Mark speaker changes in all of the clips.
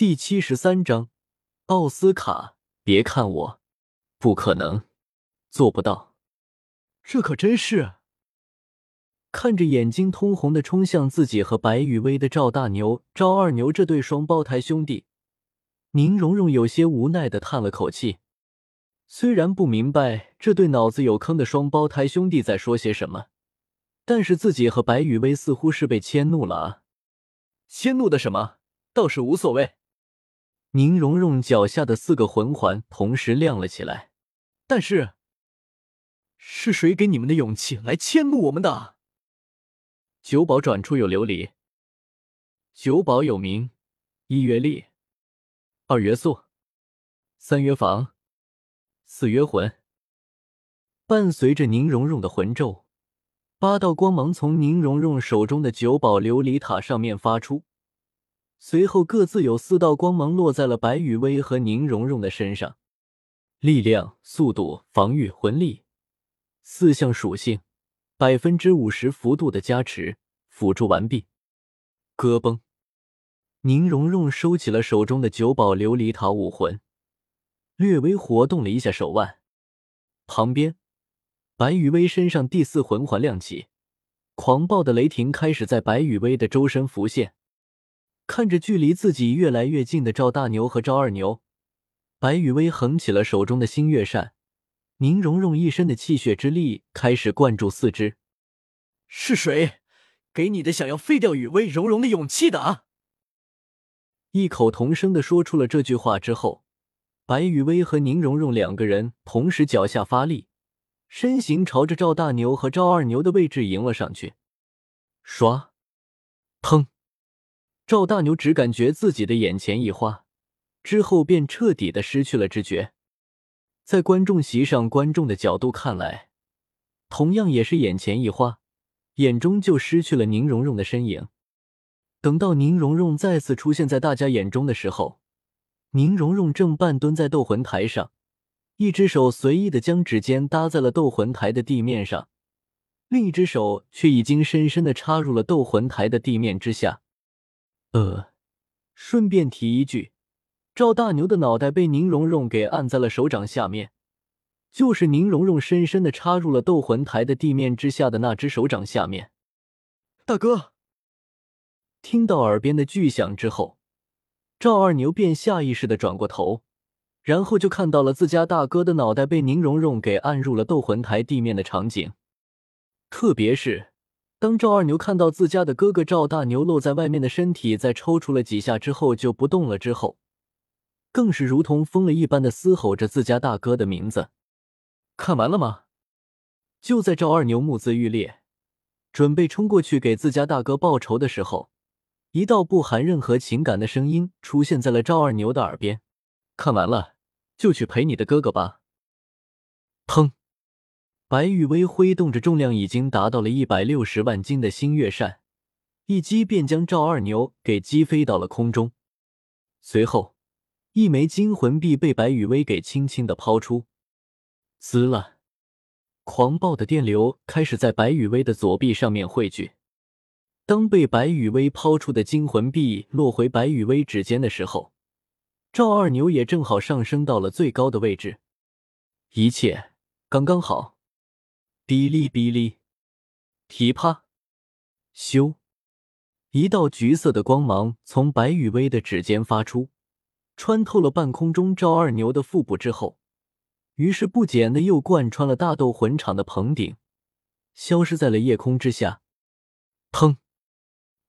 Speaker 1: 第七十三章，奥斯卡，别看我，不可能，做不到。
Speaker 2: 这可真是！
Speaker 1: 看着眼睛通红的冲向自己和白雨薇的赵大牛、赵二牛这对双胞胎兄弟，宁荣荣有些无奈的叹了口气。虽然不明白这对脑子有坑的双胞胎兄弟在说些什么，但是自己和白雨薇似乎是被迁怒了啊！
Speaker 2: 迁怒的什么？倒是无所谓。
Speaker 1: 宁荣荣脚下的四个魂环同时亮了起来，
Speaker 2: 但是，是谁给你们的勇气来迁怒我们的？
Speaker 1: 九宝转出有琉璃，九宝有名：一曰力，二曰速，三曰防，四曰魂。伴随着宁荣荣的魂咒，八道光芒从宁荣荣手中的九宝琉璃塔上面发出。随后，各自有四道光芒落在了白雨薇和宁荣荣的身上，力量、速度、防御、魂力四项属性，百分之五十幅度的加持，辅助完毕。咯嘣，宁荣荣收起了手中的九宝琉璃塔武魂，略微活动了一下手腕。旁边，白雨薇身上第四魂环亮起，狂暴的雷霆开始在白雨薇的周身浮现。看着距离自己越来越近的赵大牛和赵二牛，白雨薇横起了手中的星月扇，宁荣荣一身的气血之力开始灌注四肢。
Speaker 2: 是谁给你的想要废掉雨薇、荣荣的勇气的啊？
Speaker 1: 异口同声的说出了这句话之后，白雨薇和宁荣荣两个人同时脚下发力，身形朝着赵大牛和赵二牛的位置迎了上去。唰，砰！赵大牛只感觉自己的眼前一花，之后便彻底的失去了知觉。在观众席上，观众的角度看来，同样也是眼前一花，眼中就失去了宁荣荣的身影。等到宁荣荣再次出现在大家眼中的时候，宁荣荣正半蹲在斗魂台上，一只手随意的将指尖搭在了斗魂台的地面上，另一只手却已经深深的插入了斗魂台的地面之下。呃，顺便提一句，赵大牛的脑袋被宁荣荣给按在了手掌下面，就是宁荣荣深深的插入了斗魂台的地面之下的那只手掌下面。
Speaker 2: 大哥，
Speaker 1: 听到耳边的巨响之后，赵二牛便下意识的转过头，然后就看到了自家大哥的脑袋被宁荣荣给按入了斗魂台地面的场景，特别是。当赵二牛看到自家的哥哥赵大牛露在外面的身体在抽搐了几下之后就不动了之后，更是如同疯了一般的嘶吼着自家大哥的名字。看完了吗？就在赵二牛目眦欲裂，准备冲过去给自家大哥报仇的时候，一道不含任何情感的声音出现在了赵二牛的耳边：“看完了，就去陪你的哥哥吧。”砰。白雨薇挥动着重量已经达到了一百六十万斤的星月扇，一击便将赵二牛给击飞到了空中。随后，一枚金魂币被白雨薇给轻轻的抛出，滋了，狂暴的电流开始在白雨薇的左臂上面汇聚。当被白雨薇抛出的金魂币落回白雨薇指尖的时候，赵二牛也正好上升到了最高的位置，一切刚刚好。哔哩哔哩，噼啪，咻！一道橘色的光芒从白雨薇的指尖发出，穿透了半空中赵二牛的腹部之后，于是不减的又贯穿了大斗魂场的棚顶，消失在了夜空之下。砰！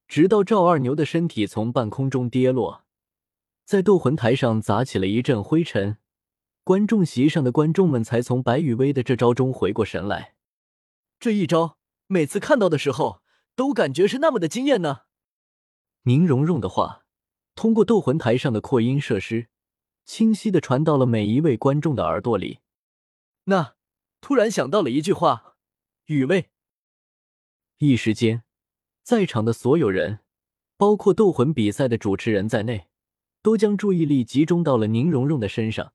Speaker 1: 直到赵二牛的身体从半空中跌落，在斗魂台上砸起了一阵灰尘，观众席上的观众们才从白雨薇的这招中回过神来。
Speaker 2: 这一招，每次看到的时候都感觉是那么的惊艳呢。
Speaker 1: 宁荣荣的话通过斗魂台上的扩音设施，清晰的传到了每一位观众的耳朵里。
Speaker 2: 那突然想到了一句话：“雨薇。”
Speaker 1: 一时间，在场的所有人，包括斗魂比赛的主持人在内，都将注意力集中到了宁荣荣的身上，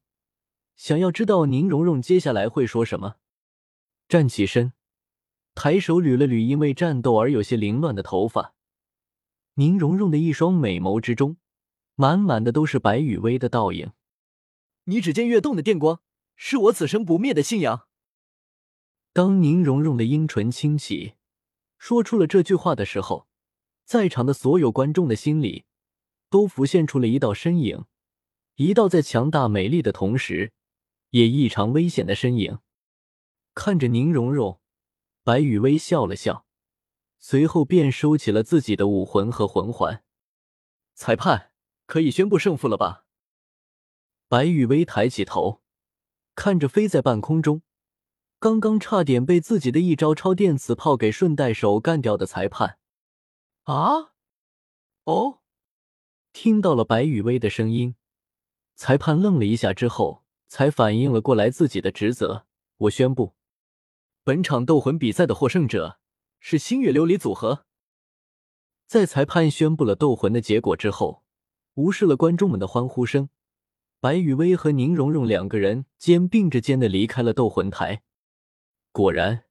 Speaker 1: 想要知道宁荣荣接下来会说什么。站起身。抬手捋了捋因为战斗而有些凌乱的头发，宁荣荣的一双美眸之中满满的都是白羽薇的倒影。
Speaker 2: 你指尖跃动的电光，是我此生不灭的信仰。
Speaker 1: 当宁荣荣的樱唇轻启，说出了这句话的时候，在场的所有观众的心里都浮现出了一道身影，一道在强大美丽的同时，也异常危险的身影。看着宁荣荣，白羽薇笑了笑，随后便收起了自己的武魂和魂环。
Speaker 2: 裁判可以宣布胜负了吧？
Speaker 1: 白羽薇抬起头，看着飞在半空中。刚刚差点被自己的一招超电磁炮给顺带手干掉的裁判，
Speaker 2: 啊！哦，
Speaker 1: 听到了白雨薇的声音，裁判愣了一下之后，才反应了过来自己的职责。我宣布，
Speaker 2: 本场斗魂比赛的获胜者是星月琉璃组合。
Speaker 1: 在裁判宣布了斗魂的结果之后，无视了观众们的欢呼声，白雨薇和宁荣荣两个人肩并着肩的离开了斗魂台。果然，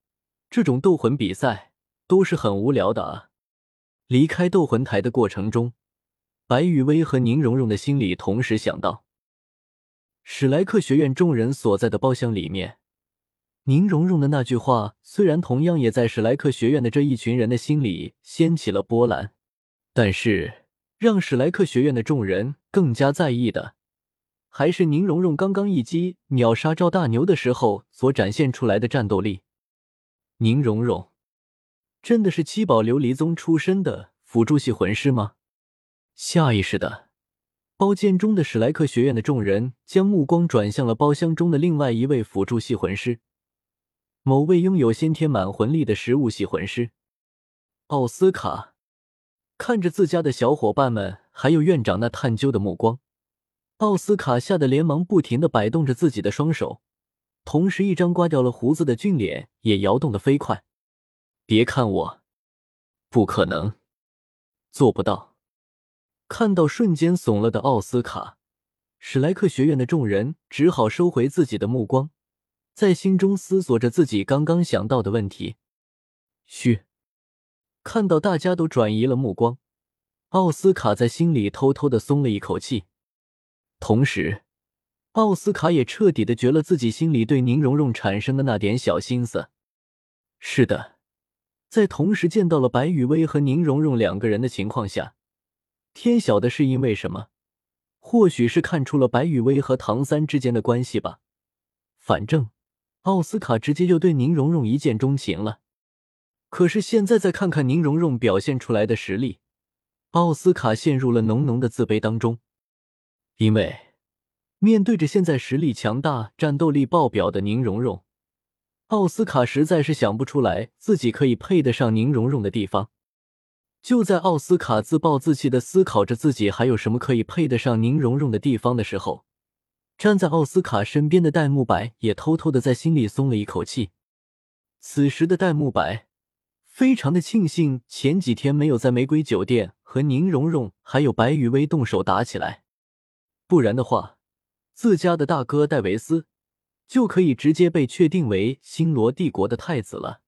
Speaker 1: 这种斗魂比赛都是很无聊的啊！离开斗魂台的过程中，白雨薇和宁荣荣的心里同时想到，史莱克学院众人所在的包厢里面，宁荣荣的那句话虽然同样也在史莱克学院的这一群人的心里掀起了波澜，但是让史莱克学院的众人更加在意的。还是宁荣荣刚刚一击秒杀赵大牛的时候所展现出来的战斗力。宁荣荣真的是七宝琉璃宗出身的辅助系魂师吗？下意识的，包间中的史莱克学院的众人将目光转向了包厢中的另外一位辅助系魂师，某位拥有先天满魂力的食物系魂师奥斯卡。看着自家的小伙伴们还有院长那探究的目光。奥斯卡吓得连忙不停的摆动着自己的双手，同时一张刮掉了胡子的俊脸也摇动的飞快。别看我，不可能，做不到。看到瞬间怂了的奥斯卡，史莱克学院的众人只好收回自己的目光，在心中思索着自己刚刚想到的问题。嘘，看到大家都转移了目光，奥斯卡在心里偷偷的松了一口气。同时，奥斯卡也彻底的绝了自己心里对宁荣荣产生的那点小心思。是的，在同时见到了白雨薇和宁荣荣两个人的情况下，天晓得是因为什么？或许是看出了白雨薇和唐三之间的关系吧。反正奥斯卡直接就对宁荣荣一见钟情了。可是现在再看看宁荣荣表现出来的实力，奥斯卡陷入了浓浓的自卑当中。因为面对着现在实力强大、战斗力爆表的宁荣荣，奥斯卡实在是想不出来自己可以配得上宁荣荣的地方。就在奥斯卡自暴自弃的思考着自己还有什么可以配得上宁荣荣的地方的时候，站在奥斯卡身边的戴沐白也偷偷的在心里松了一口气。此时的戴沐白非常的庆幸前几天没有在玫瑰酒店和宁荣荣还有白雨薇动手打起来。不然的话，自家的大哥戴维斯就可以直接被确定为星罗帝国的太子了。